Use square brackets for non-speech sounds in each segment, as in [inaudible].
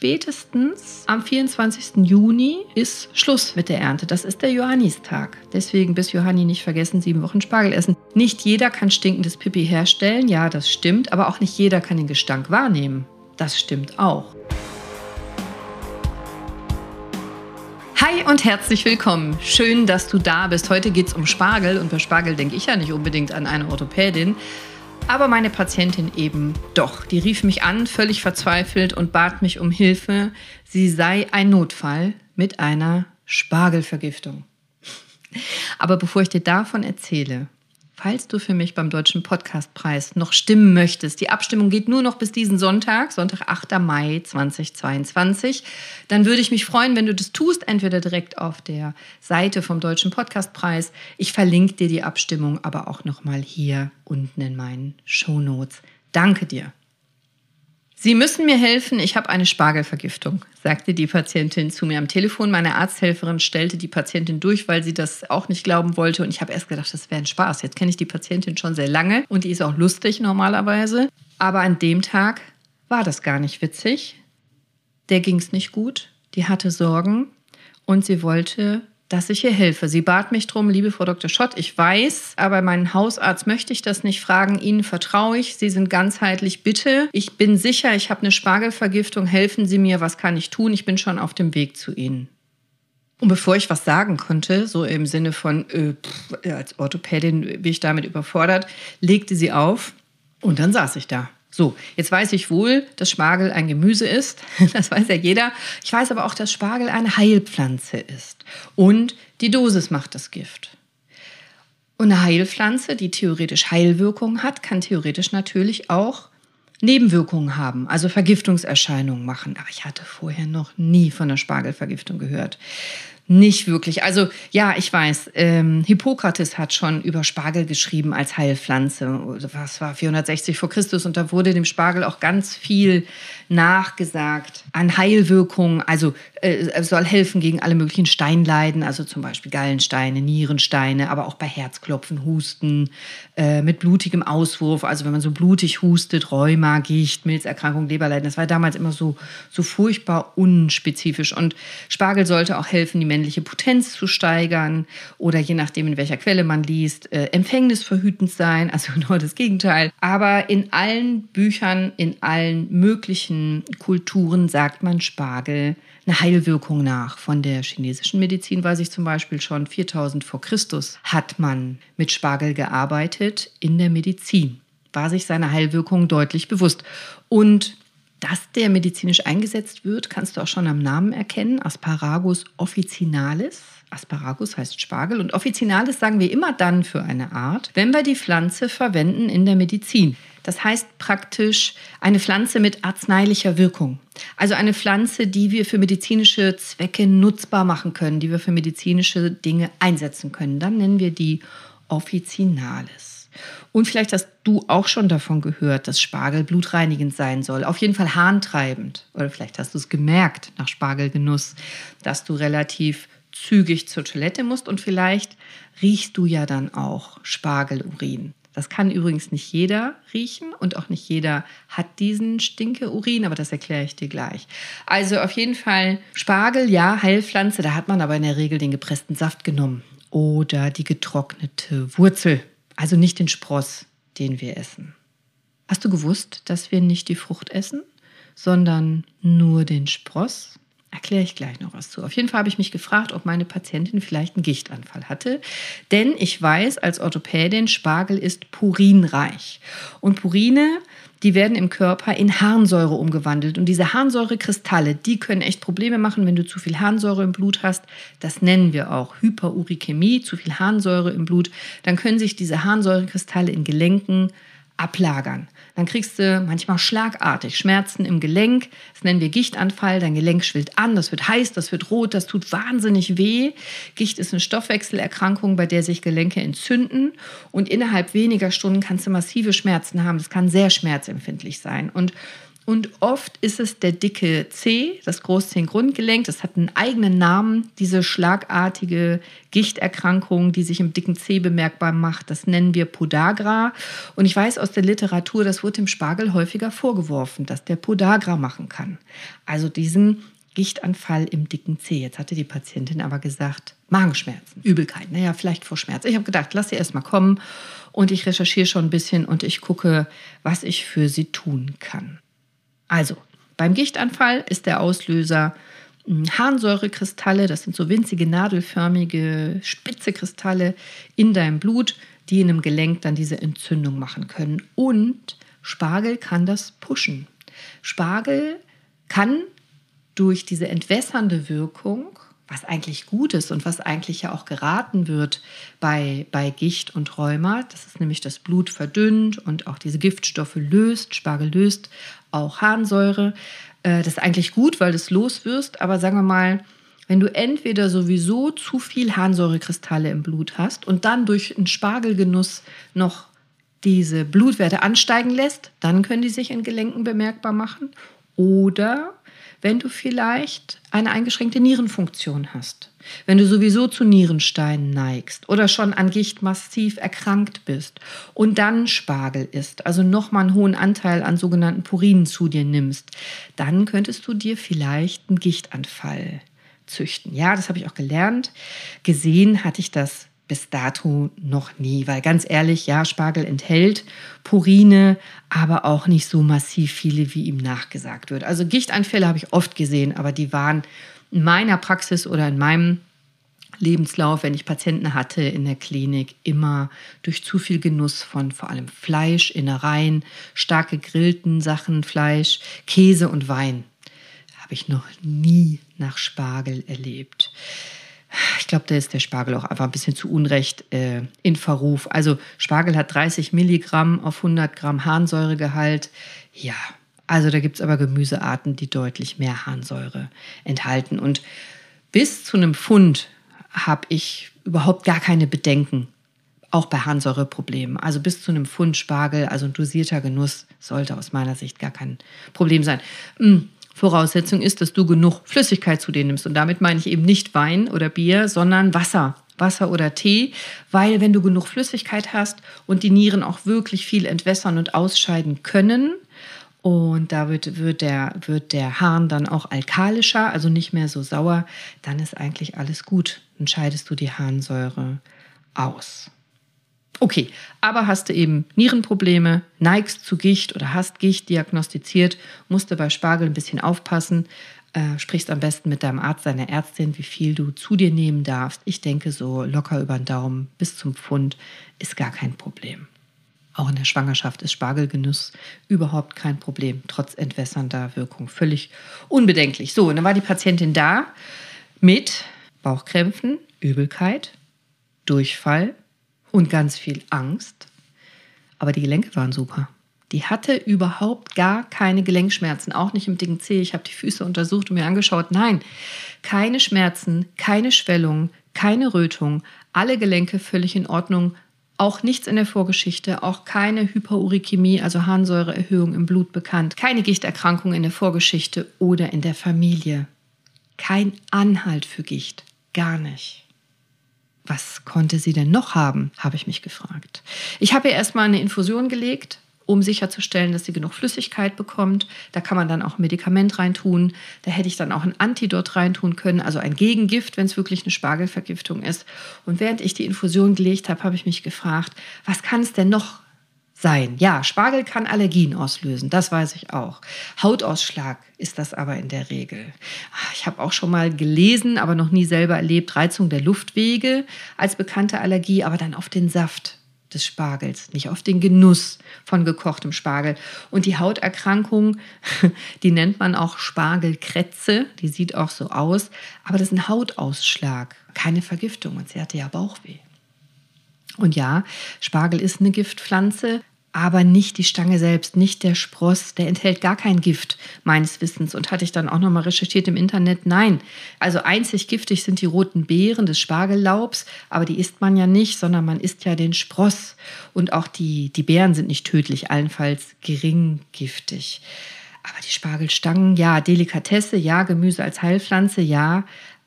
spätestens am 24. Juni ist Schluss mit der Ernte. Das ist der Johannistag. Deswegen bis Johanni nicht vergessen, sieben Wochen Spargel essen. Nicht jeder kann stinkendes Pipi herstellen, ja, das stimmt, aber auch nicht jeder kann den Gestank wahrnehmen. Das stimmt auch. Hi und herzlich willkommen. Schön, dass du da bist. Heute geht es um Spargel und bei Spargel denke ich ja nicht unbedingt an eine Orthopädin, aber meine Patientin eben doch. Die rief mich an, völlig verzweifelt und bat mich um Hilfe. Sie sei ein Notfall mit einer Spargelvergiftung. Aber bevor ich dir davon erzähle, falls du für mich beim Deutschen Podcastpreis noch stimmen möchtest. Die Abstimmung geht nur noch bis diesen Sonntag, Sonntag, 8. Mai 2022. Dann würde ich mich freuen, wenn du das tust, entweder direkt auf der Seite vom Deutschen Podcastpreis. Ich verlinke dir die Abstimmung aber auch nochmal hier unten in meinen Show Notes. Danke dir. Sie müssen mir helfen, ich habe eine Spargelvergiftung, sagte die Patientin zu mir am Telefon. Meine Arzthelferin stellte die Patientin durch, weil sie das auch nicht glauben wollte. Und ich habe erst gedacht, das wäre ein Spaß. Jetzt kenne ich die Patientin schon sehr lange und die ist auch lustig normalerweise. Aber an dem Tag war das gar nicht witzig. Der ging es nicht gut. Die hatte Sorgen und sie wollte dass ich ihr helfe. Sie bat mich drum, liebe Frau Dr. Schott, ich weiß, aber meinen Hausarzt möchte ich das nicht fragen. Ihnen vertraue ich. Sie sind ganzheitlich. Bitte, ich bin sicher, ich habe eine Spargelvergiftung. Helfen Sie mir. Was kann ich tun? Ich bin schon auf dem Weg zu Ihnen. Und bevor ich was sagen konnte, so im Sinne von, äh, pff, als Orthopädin bin ich damit überfordert, legte sie auf und dann saß ich da. So, jetzt weiß ich wohl, dass Spargel ein Gemüse ist. [laughs] Das weiß ja jeder. Ich weiß aber auch, dass Spargel eine Heilpflanze ist. Und die Dosis macht das Gift. Und eine Heilpflanze, die theoretisch Heilwirkungen hat, kann theoretisch natürlich auch Nebenwirkungen haben, also Vergiftungserscheinungen machen. Aber ich hatte vorher noch nie von einer Spargelvergiftung gehört. Nicht wirklich. Also ja, ich weiß, ähm, Hippokrates hat schon über Spargel geschrieben als Heilpflanze. Was war 460 vor Christus? Und da wurde dem Spargel auch ganz viel nachgesagt an Heilwirkungen. Also äh, soll helfen gegen alle möglichen Steinleiden, also zum Beispiel Gallensteine, Nierensteine, aber auch bei Herzklopfen, Husten, äh, mit blutigem Auswurf. Also wenn man so blutig hustet, Rheuma, Gicht, Milzerkrankung, Leberleiden. Das war damals immer so, so furchtbar unspezifisch. Und Spargel sollte auch helfen, die Menschen männliche Potenz zu steigern oder je nachdem, in welcher Quelle man liest, äh, empfängnisverhütend sein, [laughs] also nur das Gegenteil. Aber in allen Büchern, in allen möglichen Kulturen sagt man Spargel eine Heilwirkung nach. Von der chinesischen Medizin weiß ich zum Beispiel schon 4000 vor Christus hat man mit Spargel gearbeitet in der Medizin. War sich seiner Heilwirkung deutlich bewusst. Und dass der medizinisch eingesetzt wird, kannst du auch schon am Namen erkennen. Asparagus officinalis. Asparagus heißt Spargel und officinalis sagen wir immer dann für eine Art, wenn wir die Pflanze verwenden in der Medizin. Das heißt praktisch eine Pflanze mit arzneilicher Wirkung. Also eine Pflanze, die wir für medizinische Zwecke nutzbar machen können, die wir für medizinische Dinge einsetzen können. Dann nennen wir die officinalis. Und vielleicht hast du auch schon davon gehört, dass Spargel blutreinigend sein soll. Auf jeden Fall harntreibend. Oder vielleicht hast du es gemerkt nach Spargelgenuss, dass du relativ zügig zur Toilette musst und vielleicht riechst du ja dann auch Spargelurin. Das kann übrigens nicht jeder riechen und auch nicht jeder hat diesen Stinkeurin, aber das erkläre ich dir gleich. Also auf jeden Fall Spargel, ja, Heilpflanze, da hat man aber in der Regel den gepressten Saft genommen oder die getrocknete Wurzel. Also nicht den Spross, den wir essen. Hast du gewusst, dass wir nicht die Frucht essen, sondern nur den Spross? Erkläre ich gleich noch was zu. Auf jeden Fall habe ich mich gefragt, ob meine Patientin vielleicht einen Gichtanfall hatte. Denn ich weiß als Orthopädin, Spargel ist purinreich. Und Purine die werden im Körper in Harnsäure umgewandelt. Und diese Harnsäurekristalle, die können echt Probleme machen, wenn du zu viel Harnsäure im Blut hast. Das nennen wir auch Hyperurikämie, zu viel Harnsäure im Blut. Dann können sich diese Harnsäurekristalle in Gelenken ablagern. Dann kriegst du manchmal schlagartig Schmerzen im Gelenk. Das nennen wir Gichtanfall. Dein Gelenk schwillt an, das wird heiß, das wird rot, das tut wahnsinnig weh. Gicht ist eine Stoffwechselerkrankung, bei der sich Gelenke entzünden. Und innerhalb weniger Stunden kannst du massive Schmerzen haben. Das kann sehr schmerzempfindlich sein. Und Und oft ist es der dicke C, das Großzehengrundgelenk. Das hat einen eigenen Namen, diese schlagartige Gichterkrankung, die sich im dicken C bemerkbar macht. Das nennen wir Podagra. Und ich weiß aus der Literatur, das wird dem Spargel häufiger vorgeworfen, dass der Podagra machen kann. Also diesen Gichtanfall im dicken C. Jetzt hatte die Patientin aber gesagt, Magenschmerzen, Übelkeit, naja, vielleicht vor Schmerz. Ich habe gedacht, lass sie erst mal kommen und ich recherchiere schon ein bisschen und ich gucke, was ich für sie tun kann. Also, beim Gichtanfall ist der Auslöser hm, Harnsäurekristalle, das sind so winzige nadelförmige, spitze Kristalle in deinem Blut, die in einem Gelenk dann diese Entzündung machen können. Und Spargel kann das pushen. Spargel kann durch diese entwässernde Wirkung was eigentlich gut ist und was eigentlich ja auch geraten wird bei, bei Gicht und Rheuma. Das ist nämlich das Blut verdünnt und auch diese Giftstoffe löst. Spargel löst auch Harnsäure. Äh, das ist eigentlich gut, weil du es loswirst. Aber sagen wir mal, wenn du entweder sowieso zu viel Harnsäurekristalle im Blut hast und dann durch einen Spargelgenuss noch diese Blutwerte ansteigen lässt, dann können die sich in Gelenken bemerkbar machen. Oder wenn du vielleicht eine eingeschränkte Nierenfunktion hast, wenn du sowieso zu Nierensteinen neigst oder schon an Gicht massiv erkrankt bist und dann Spargel isst, also nochmal einen hohen Anteil an sogenannten Purinen zu dir nimmst, dann könntest du dir vielleicht einen Gichtanfall züchten. Ja, das habe ich auch gelernt. Gesehen hatte ich das bis dato noch nie, weil ganz ehrlich, ja, Spargel enthält Purine, aber auch nicht so massiv viele, wie ihm nachgesagt wird. Also Gichtanfälle habe ich oft gesehen, aber die waren in meiner Praxis oder in meinem Lebenslauf, wenn ich Patienten hatte in der Klinik, immer durch zu viel Genuss von vor allem Fleisch, Innereien, stark gegrillten Sachen, Fleisch, Käse und Wein. Habe ich noch nie nach Spargel erlebt ich glaube, da ist der Spargel auch einfach ein bisschen zu Unrecht äh, in Verruf. Also Spargel hat 30 Milligramm auf 100 Gramm Harnsäuregehalt. Ja, also da gibt es aber Gemüsearten, die deutlich mehr Harnsäure enthalten. Und bis zu einem Pfund habe ich überhaupt gar keine Bedenken, auch bei Harnsäureproblemen. Also bis zu einem Pfund Spargel, also ein dosierter Genuss, sollte aus meiner Sicht gar kein Problem sein. Hm. Voraussetzung ist, dass du genug Flüssigkeit zu dir nimmst. Und damit meine ich eben nicht Wein oder Bier, sondern Wasser. Wasser oder Tee, weil wenn du genug Flüssigkeit hast und die Nieren auch wirklich viel entwässern und ausscheiden können, und da wird, wird, der, wird der Harn dann auch alkalischer, also nicht mehr so sauer, dann ist eigentlich alles gut. Dann scheidest du die Harnsäure aus. Okay, aber hast du eben Nierenprobleme, neigst zu Gicht oder hast Gicht diagnostiziert, musst du bei Spargel ein bisschen aufpassen, äh, sprichst am besten mit deinem Arzt, deiner Ärztin, wie viel du zu dir nehmen darfst. Ich denke, so locker über den Daumen bis zum Pfund ist gar kein Problem. Auch in der Schwangerschaft ist Spargelgenuss überhaupt kein Problem, trotz entwässernder Wirkung. Völlig unbedenklich. So, und dann war die Patientin da mit Bauchkrämpfen, Übelkeit, Durchfall, und ganz viel Angst. Aber die Gelenke waren super. Die hatte überhaupt gar keine Gelenkschmerzen, auch nicht im dicken Zeh. Ich habe die Füße untersucht und mir angeschaut. Nein, keine Schmerzen, keine Schwellung, keine Rötung, alle Gelenke völlig in Ordnung. Auch nichts in der Vorgeschichte, auch keine Hyperurikemie, also Harnsäureerhöhung im Blut bekannt, keine Gichterkrankung in der Vorgeschichte oder in der Familie. Kein Anhalt für Gicht, gar nicht was konnte sie denn noch haben, habe ich mich gefragt. Ich habe ihr erstmal eine Infusion gelegt, um sicherzustellen, dass sie genug Flüssigkeit bekommt. Da kann man dann auch ein Medikament reintun. Da hätte ich dann auch ein Antidot reintun können, also ein Gegengift, wenn es wirklich eine Spargelvergiftung ist. Und während ich die Infusion gelegt habe, habe ich mich gefragt, was kann es denn noch sein. Ja, Spargel kann Allergien auslösen, das weiß ich auch. Hautausschlag ist das aber in der Regel. Ah, ich habe auch schon mal gelesen, aber noch nie selber erlebt, Reizung der Luftwege als bekannte Allergie, aber dann auf den Saft des Spargels, nicht auf den Genuss von gekochtem Spargel. Und die Hauterkrankung, [laughs] die nennt man auch Spargelkrätze, die sieht auch so aus, aber das ist ein Hautausschlag, keine Vergiftung und sie hatte ja Bauchweh. Und ja, Spargel ist eine Giftpflanze, aber nicht die Stange selbst, nicht der Spross, der enthält gar kein Gift meines Wissens und hatte ich dann auch noch mal recherchiert im Internet. Nein, also einzig giftig sind die roten Beeren des Spargellaubs, aber die isst man ja nicht, sondern man isst ja den Spross und auch die die Beeren sind nicht tödlich, allenfalls gering giftig. Aber die Spargelstangen, ja, Delikatesse, ja, Gemüse als Heilpflanze, ja,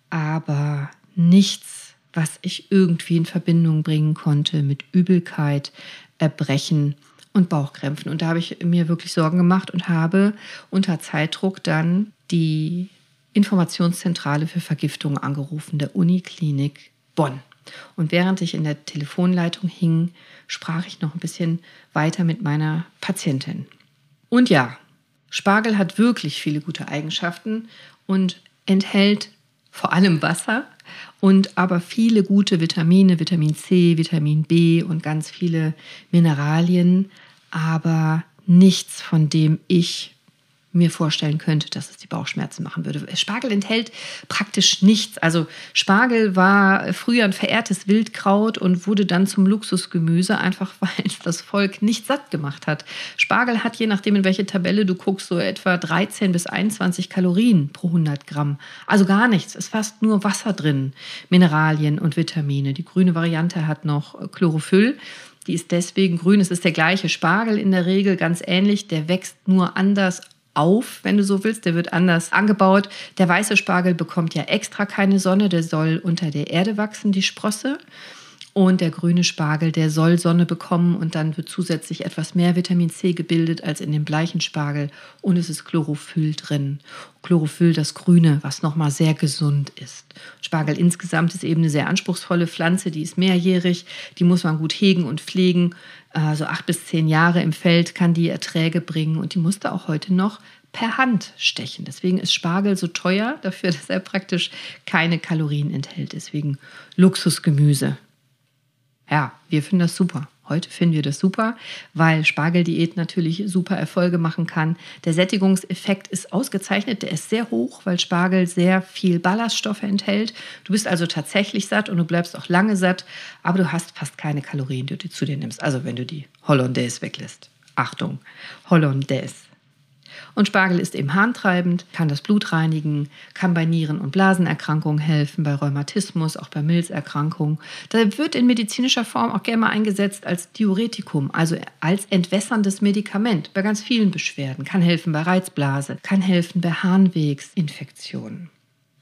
aber nichts, was ich irgendwie in Verbindung bringen konnte mit Übelkeit, Erbrechen und Bauchkrämpfen. Und da habe ich mir wirklich Sorgen gemacht und habe unter Zeitdruck dann die Informationszentrale für Vergiftung angerufen, der Uniklinik Bonn. Und während ich in der Telefonleitung hing, sprach ich noch ein bisschen weiter mit meiner Patientin. Und ja, Spargel hat wirklich viele gute Eigenschaften und enthält vor allem Wasser und aber viele gute Vitamine, Vitamin C, Vitamin B und ganz viele Mineralien, aber nichts, von dem ich mir vorstellen könnte, dass es die Bauchschmerzen machen würde. Spargel enthält praktisch nichts. Also Spargel war früher ein verehrtes Wildkraut und wurde dann zum Luxusgemüse, einfach [laughs] weil es das Volk nicht satt gemacht hat. Spargel hat, je nachdem in welche Tabelle du guckst, so etwa 13 bis 21 Kalorien pro 100 Gramm. Also gar nichts. Es ist fast nur Wasser drin, Mineralien und Vitamine. Die grüne Variante hat noch Chlorophyll. Die ist deswegen grün. Es ist der gleiche Spargel in der Regel, ganz ähnlich. Der wächst nur anders auf, wenn du so willst. Der wird anders angebaut. Der weiße Spargel bekommt ja extra keine Sonne. Der soll unter der Erde wachsen, die Sprosse. Und der grüne Spargel, der soll Sonne bekommen und dann wird zusätzlich etwas mehr Vitamin C gebildet als in dem bleichen Spargel. Und es ist Chlorophyll drin. Chlorophyll, das Grüne, was nochmal sehr gesund ist. Spargel insgesamt ist eben eine sehr anspruchsvolle Pflanze, die ist mehrjährig, die muss man gut hegen und pflegen. Also acht bis zehn Jahre im Feld kann die Erträge bringen und die musste auch heute noch per Hand stechen. Deswegen ist Spargel so teuer, dafür, [laughs] dass er praktisch keine Kalorien enthält. Deswegen Luxusgemüse. Ja, wir finden das super. Heute finden wir das super, weil Spargeldiät natürlich super Erfolge machen kann. Der Sättigungseffekt ist ausgezeichnet, der ist sehr hoch, weil Spargel sehr viel Ballaststoffe enthält. Du bist also tatsächlich satt und du bleibst auch lange satt, aber du hast fast keine Kalorien, die du zu dir nimmst. Also wenn du die Hollandaise weglässt. Achtung, Hollandaise. Und Spargel ist eben harntreibend, kann das Blut reinigen, kann bei Nieren- und Blasenerkrankungen helfen, bei Rheumatismus, auch bei Milzerkrankungen. Da wird in medizinischer Form auch gerne mal eingesetzt als Diuretikum, also als entwässerndes Medikament bei ganz vielen Beschwerden. Kann helfen bei Reizblase, kann helfen bei Harnwegsinfektionen.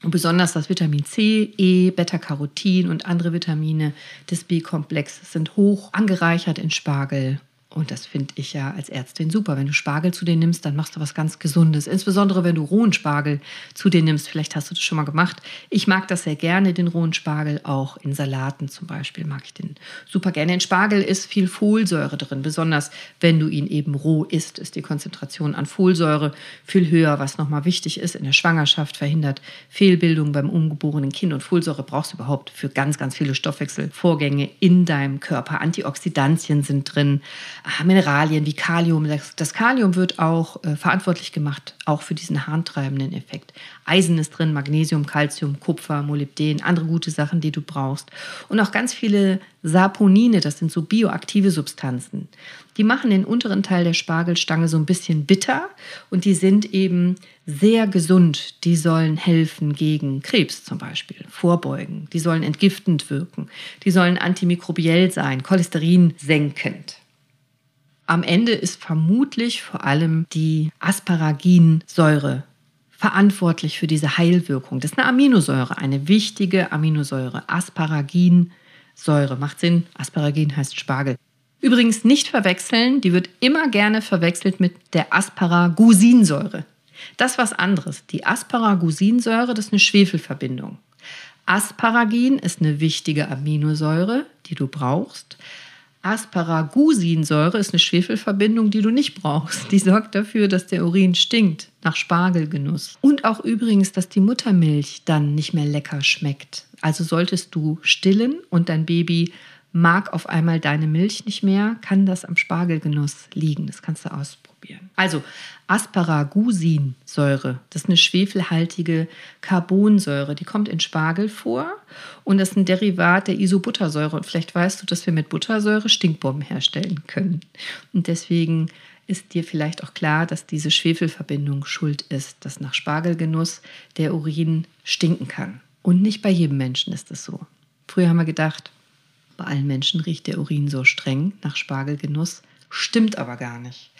Und besonders das Vitamin C, E, Beta-Carotin und andere Vitamine des B-Komplexes sind hoch angereichert in Spargel und das finde ich ja als Ärztin super. Wenn du Spargel zu dir nimmst, dann machst du was ganz Gesundes. Insbesondere wenn du rohen Spargel zu dir nimmst. Vielleicht hast du das schon mal gemacht. Ich mag das sehr gerne, den rohen Spargel. Auch in Salaten zum Beispiel mag ich den super gerne. In Spargel ist viel Folsäure drin. Besonders wenn du ihn eben roh isst, ist die Konzentration an Folsäure viel höher, was nochmal wichtig ist. In der Schwangerschaft verhindert Fehlbildung beim ungeborenen Kind. Und Folsäure brauchst du überhaupt für ganz, ganz viele Stoffwechselvorgänge in deinem Körper. Antioxidantien sind drin. Mineralien wie Kalium. Das, das Kalium wird auch äh, verantwortlich gemacht, auch für diesen harntreibenden Effekt. Eisen ist drin, Magnesium, Calcium, Kupfer, Molybden, andere gute Sachen, die du brauchst. Und auch ganz viele Saponine, das sind so bioaktive Substanzen. Die machen den unteren Teil der Spargelstange so ein bisschen bitter und die sind eben sehr gesund. Die sollen helfen gegen Krebs zum Beispiel, vorbeugen. Die sollen entgiftend wirken. Die sollen antimikrobiell sein, Cholesterin senkend. Am Ende ist vermutlich vor allem die Asparaginsäure verantwortlich für diese Heilwirkung. Das ist eine Aminosäure, eine wichtige Aminosäure. Asparaginsäure macht Sinn. Asparagin heißt Spargel. Übrigens nicht verwechseln, die wird immer gerne verwechselt mit der Asparagusinsäure. Das ist was anderes. Die Asparagusinsäure, das ist eine Schwefelverbindung. Asparagin ist eine wichtige Aminosäure, die du brauchst. Asparagusinsäure ist eine Schwefelverbindung, die du nicht brauchst. Die sorgt dafür, dass der Urin stinkt nach Spargelgenuss. Und auch übrigens, dass die Muttermilch dann nicht mehr lecker schmeckt. Also solltest du stillen und dein Baby mag auf einmal deine Milch nicht mehr, kann das am Spargelgenuss liegen. Das kannst du ausprobieren. Also Asparagusinsäure, das ist eine schwefelhaltige Carbonsäure, die kommt in Spargel vor und das ist ein Derivat der Isobuttersäure. Und vielleicht weißt du, dass wir mit Buttersäure Stinkbomben herstellen können. Und deswegen ist dir vielleicht auch klar, dass diese Schwefelverbindung schuld ist, dass nach Spargelgenuss der Urin stinken kann. Und nicht bei jedem Menschen ist es so. Früher haben wir gedacht, bei allen Menschen riecht der Urin so streng nach Spargelgenuss. Stimmt aber gar nicht.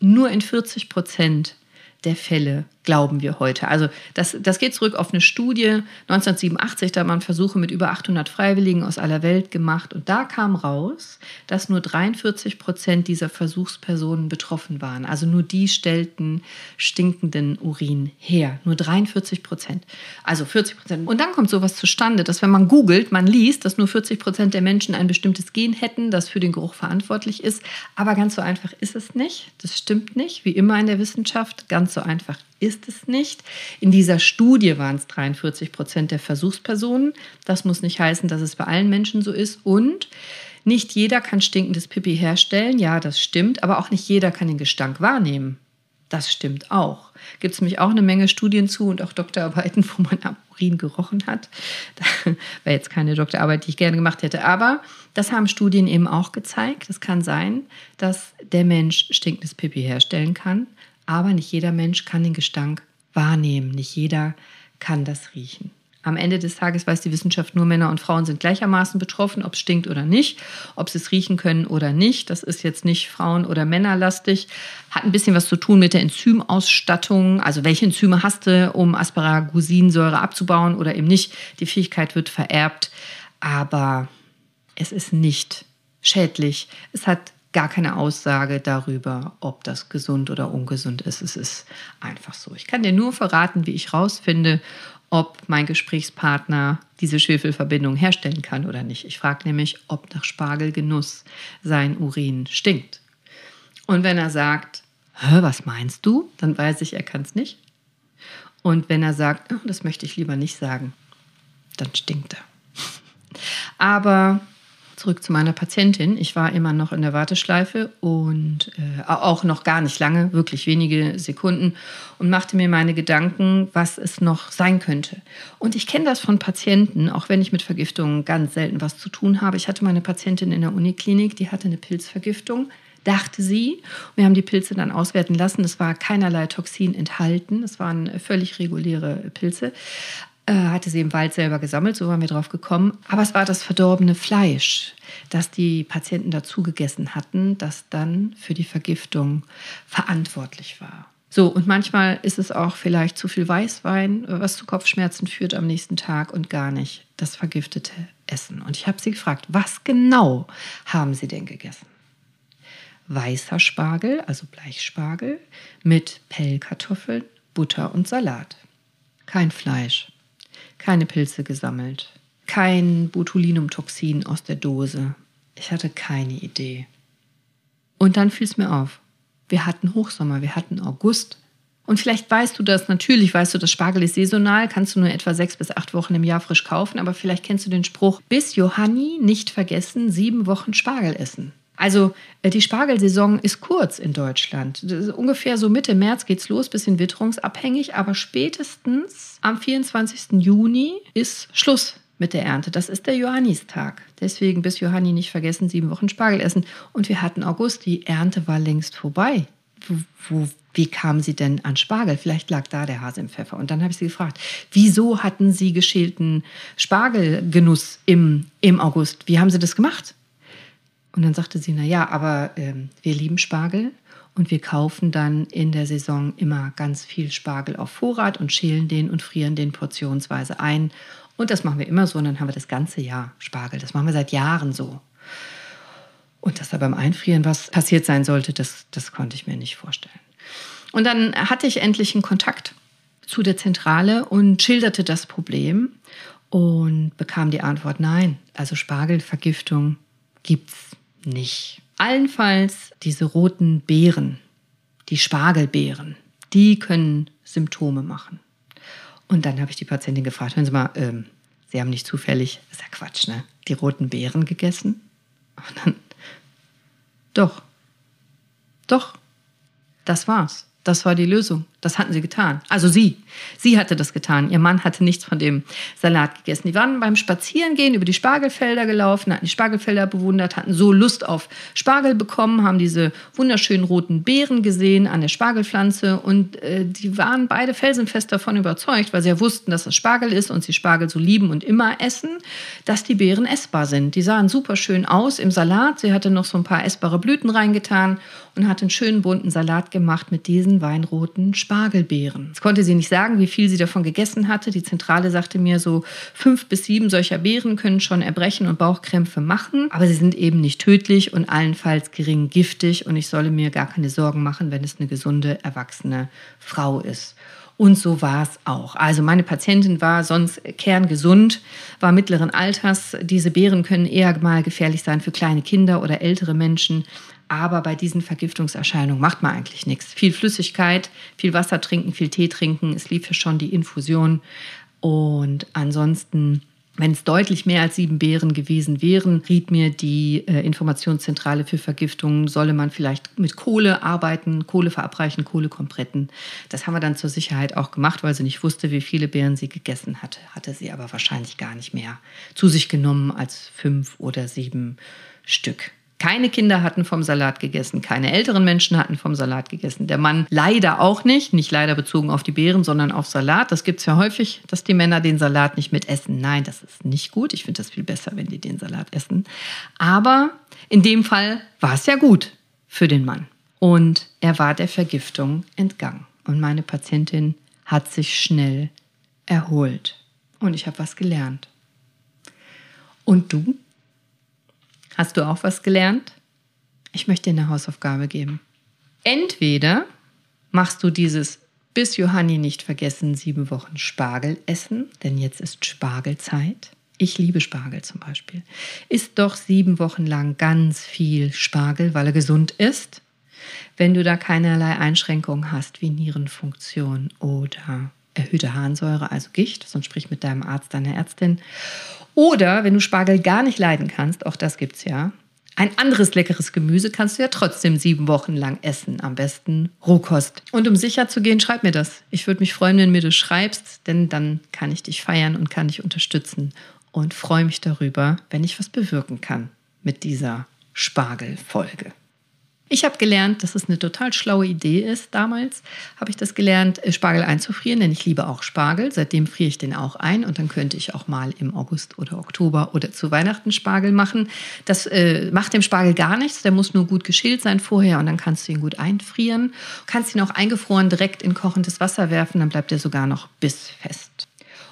Nur in 40 Prozent der Fälle glauben wir heute. Also das, das geht zurück auf eine Studie 1987, da man Versuche mit über 800 Freiwilligen aus aller Welt gemacht und da kam raus, dass nur 43 Prozent dieser Versuchspersonen betroffen waren. Also nur die stellten stinkenden Urin her. Nur 43 Prozent. Also 40 Prozent. Und dann kommt sowas zustande, dass wenn man googelt, man liest, dass nur 40 Prozent der Menschen ein bestimmtes Gen hätten, das für den Geruch verantwortlich ist. Aber ganz so einfach ist es nicht. Das stimmt nicht. Wie immer in der Wissenschaft, ganz so einfach ist es nicht. In dieser Studie waren es 43 Prozent der Versuchspersonen. Das muss nicht heißen, dass es bei allen Menschen so ist. Und nicht jeder kann stinkendes Pipi herstellen. Ja, das stimmt. Aber auch nicht jeder kann den Gestank wahrnehmen. Das stimmt auch. Gibt es nämlich auch eine Menge Studien zu und auch Doktorarbeiten, [laughs] wo man am Urin gerochen hat. Das wäre jetzt keine Doktorarbeit, die ich gerne gemacht hätte. Aber das haben Studien eben auch gezeigt. Es kann sein, dass der Mensch stinkendes Pipi herstellen kann. Aber nicht jeder Mensch kann den Gestank wahrnehmen. Nicht jeder kann das riechen. Am Ende des Tages weiß die Wissenschaft nur, Männer und Frauen sind gleichermaßen betroffen, ob es stinkt oder nicht, ob sie es riechen können oder nicht. Das ist jetzt nicht Frauen- oder Männerlastig. Hat ein bisschen was zu tun mit der Enzymausstattung. Also welche Enzyme hast du, um Asparagusinsäure abzubauen oder eben nicht. Die Fähigkeit wird vererbt, aber es ist nicht schädlich. Es hat gar keine Aussage darüber, ob das gesund oder ungesund ist. Es ist einfach so. Ich kann dir nur verraten, wie ich rausfinde, ob mein Gesprächspartner diese Schwefelverbindung herstellen kann oder nicht. Ich frage nämlich, ob nach Spargelgenuss sein Urin stinkt. Und wenn er sagt, was meinst du? Dann weiß ich, er kann es nicht. Und wenn er sagt, oh, das möchte ich lieber nicht sagen, dann stinkt er. [laughs] Aber zurück zu meiner Patientin. Ich war immer noch in der Warteschleife und äh, auch noch gar nicht lange, wirklich wenige Sekunden und machte mir meine Gedanken, was es noch sein könnte. Und ich kenne das von Patienten, auch wenn ich mit Vergiftungen ganz selten was zu tun habe. Ich hatte meine Patientin in der Uniklinik, die hatte eine Pilzvergiftung dachte sie. Wir haben die Pilze dann auswerten lassen. Es war keinerlei Toxin enthalten. Es waren völlig reguläre Pilze. Äh, hatte sie im Wald selber gesammelt, so waren wir drauf gekommen. Aber es war das verdorbene Fleisch, das die Patienten dazu gegessen hatten, das dann für die Vergiftung verantwortlich war. So, und manchmal ist es auch vielleicht zu viel Weißwein, was zu Kopfschmerzen führt am nächsten Tag und gar nicht das vergiftete Essen. Und ich habe sie gefragt, was genau haben sie denn gegessen? Weißer Spargel, also Bleichspargel, mit Pellkartoffeln, Butter und Salat. Kein Fleisch keine Pilze gesammelt, kein Botulinumtoxin aus der Dose. Ich hatte keine Idee. Und dann fiel es mir auf. Wir hatten Hochsommer, wir hatten August. Und vielleicht weißt du das, natürlich weißt du, das Spargel ist saisonal, kannst du nur etwa sechs bis acht Wochen im Jahr frisch kaufen, aber vielleicht kennst du den Spruch, bis Johanni nicht vergessen, sieben Wochen Spargel essen. Also äh, die Spargelsaison ist kurz in Deutschland. Ungefähr so Mitte März geht es los, bisschen witterungsabhängig, aber spätestens am 24. Juni ist Schluss mit der Ernte. Das ist der Johannistag. Deswegen bis Johanni nicht vergessen, sieben Wochen Spargel essen. Und wir hatten August, die Ernte war längst vorbei. Wo, wo, wie kam sie denn an Spargel? Vielleicht lag da der Hase im Pfeffer. Und dann habe ich sie gefragt, wieso hatten sie geschälten Spargelgenuss im, im August? Wie haben sie das gemacht? Und dann sagte sie, na ja, aber ähm, wir lieben Spargel und wir kaufen dann in der Saison immer ganz viel Spargel auf Vorrat und schälen den und frieren den portionsweise ein. Und das machen wir immer so und dann haben wir das ganze Jahr Spargel. Das machen wir seit Jahren so. Und dass da beim Einfrieren was passiert sein sollte, das, das konnte ich mir nicht vorstellen. Und dann hatte ich endlich einen Kontakt zu der Zentrale und schilderte das Problem und bekam die Antwort, nein, also Spargelvergiftung gibt es nicht. Allenfalls diese roten Beeren, die Spargelbeeren, die können Symptome machen. Und dann habe ich die Patientin gefragt, hören Sie mal, ähm, Sie haben nicht zufällig, ist ja Quatsch, ne? Die roten Beeren gegessen? Und dann, doch, doch, das war's. Das war die Lösung. Das hatten sie getan. Also sie. Sie hatte das getan. Ihr Mann hatte nichts von dem Salat gegessen. Die waren beim Spazierengehen über die Spargelfelder gelaufen, hatten die Spargelfelder bewundert, hatten so Lust auf Spargel bekommen, haben diese wunderschönen roten Beeren gesehen an der Spargelpflanze und äh, die waren beide felsenfest davon überzeugt, weil sie ja wussten, dass es Spargel ist und sie Spargel so lieben und immer essen, dass die Beeren essbar sind. Die sahen super schön aus im Salat. Sie hatte noch so ein paar essbare Blüten reingetan und hat einen schönen bunten Salat gemacht mit diesen weinroten Spargeln. Spargelbeeren. Jetzt konnte sie nicht sagen, wie viel sie davon gegessen hatte. Die Zentrale sagte mir, so fünf bis sieben solcher Beeren können schon Erbrechen und Bauchkrämpfe machen, aber sie sind eben nicht tödlich und allenfalls gering giftig und ich solle mir gar keine Sorgen machen, wenn es eine gesunde, erwachsene Frau ist. Und so war es auch. Also meine Patientin war sonst kerngesund, war mittleren Alters. Diese Beeren können eher mal gefährlich sein für kleine Kinder oder ältere Menschen. Aber bei diesen Vergiftungserscheinungen macht man eigentlich nichts. Viel Flüssigkeit, viel Wasser trinken, viel Tee trinken. Es lief ja schon die Infusion. Und ansonsten wenn es deutlich mehr als sieben Beeren gewesen wären, riet mir die äh, Informationszentrale für Vergiftungen, solle man vielleicht mit Kohle arbeiten, Kohle verabreichen, Kohlekompretten. Das haben wir dann zur Sicherheit auch gemacht, weil sie nicht wusste, wie viele Beeren sie gegessen hatte. Hatte sie aber wahrscheinlich gar nicht mehr zu sich genommen als fünf oder sieben Stück. Keine Kinder hatten vom Salat gegessen, keine älteren Menschen hatten vom Salat gegessen. Der Mann leider auch nicht, nicht leider bezogen auf die Beeren, sondern auf Salat. Das gibt es ja häufig, dass die Männer den Salat nicht mit essen. Nein, das ist nicht gut. Ich finde das viel besser, wenn die den Salat essen. Aber in dem Fall war es ja gut für den Mann. Und er war der Vergiftung entgangen. Und meine Patientin hat sich schnell erholt. Und ich habe was gelernt. Und du? Hast du auch was gelernt? Ich möchte dir eine Hausaufgabe geben. Entweder machst du dieses bis Johanni nicht vergessen sieben Wochen Spargel essen, denn jetzt ist Spargelzeit. Ich liebe Spargel zum Beispiel. Isst doch sieben Wochen lang ganz viel Spargel, weil er gesund ist. Wenn du da keinerlei Einschränkungen hast, wie Nierenfunktion oder erhöhte Harnsäure, also Gicht, sonst sprich mit deinem Arzt, deiner Ärztin. Oder wenn du Spargel gar nicht leiden kannst, auch das gibt es ja, ein anderes leckeres Gemüse kannst du ja trotzdem sieben Wochen lang essen. Am besten Rohkost. Und um sicher zu gehen, schreib mir das. Ich würde mich freuen, wenn mir du schreibst, denn dann kann ich dich feiern und kann dich unterstützen. Und freue mich darüber, wenn ich was bewirken kann mit dieser Spargelfolge. Ich habe gelernt, dass es eine total schlaue Idee ist. Damals habe ich das gelernt, äh, Spargel einzufrieren, denn ich liebe auch Spargel. Seitdem friere ich den auch ein und dann könnte ich auch mal im August oder Oktober oder zu Weihnachten Spargel machen. Das äh, macht dem Spargel gar nichts. Der muss nur gut geschält sein vorher und dann kannst du ihn gut einfrieren. Du kannst ihn auch eingefroren direkt in kochendes Wasser werfen, dann bleibt er sogar noch bissfest.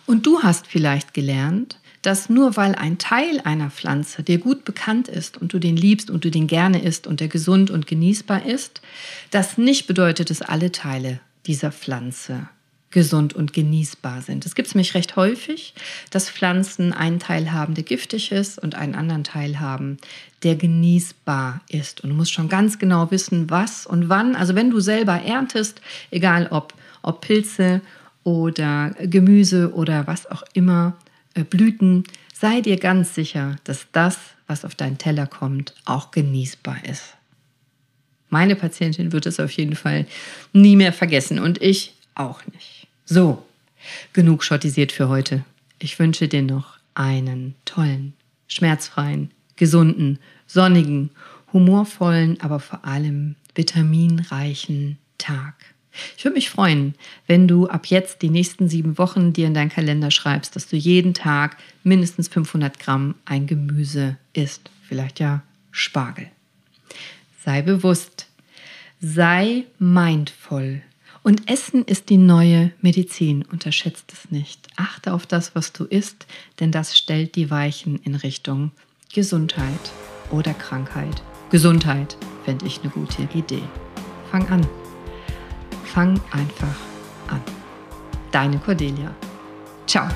Und du hast vielleicht gelernt, dass nur weil ein Teil einer Pflanze dir gut bekannt ist und du den liebst und du den gerne isst und der gesund und genießbar ist, das nicht bedeutet, dass alle Teile dieser Pflanze gesund und genießbar sind. Es gibt es nämlich recht häufig, dass Pflanzen einen Teil haben, der giftig ist und einen anderen Teil haben, der genießbar ist. Und du musst schon ganz genau wissen, was und wann. Also wenn du selber erntest, egal ob, ob Pilze oder Gemüse oder was auch immer, Blüten, sei dir ganz sicher, dass das, was auf deinen Teller kommt, auch genießbar ist. Meine Patientin wird es auf jeden Fall nie mehr vergessen und ich auch nicht. So, genug schottisiert für heute. Ich wünsche dir noch einen tollen, schmerzfreien, gesunden, sonnigen, humorvollen, aber vor allem vitaminreichen Tag. Ich würde mich freuen, wenn du ab jetzt die nächsten sieben Wochen dir in deinen Kalender schreibst, dass du jeden Tag mindestens 500 Gramm ein Gemüse isst. Vielleicht ja Spargel. Sei bewusst, sei mindvoll. Und Essen ist die neue Medizin. Unterschätzt es nicht. Achte auf das, was du isst, denn das stellt die Weichen in Richtung Gesundheit oder Krankheit. Gesundheit fände ich eine gute Idee. Fang an. Fang einfach an. Deine Cordelia. Ciao.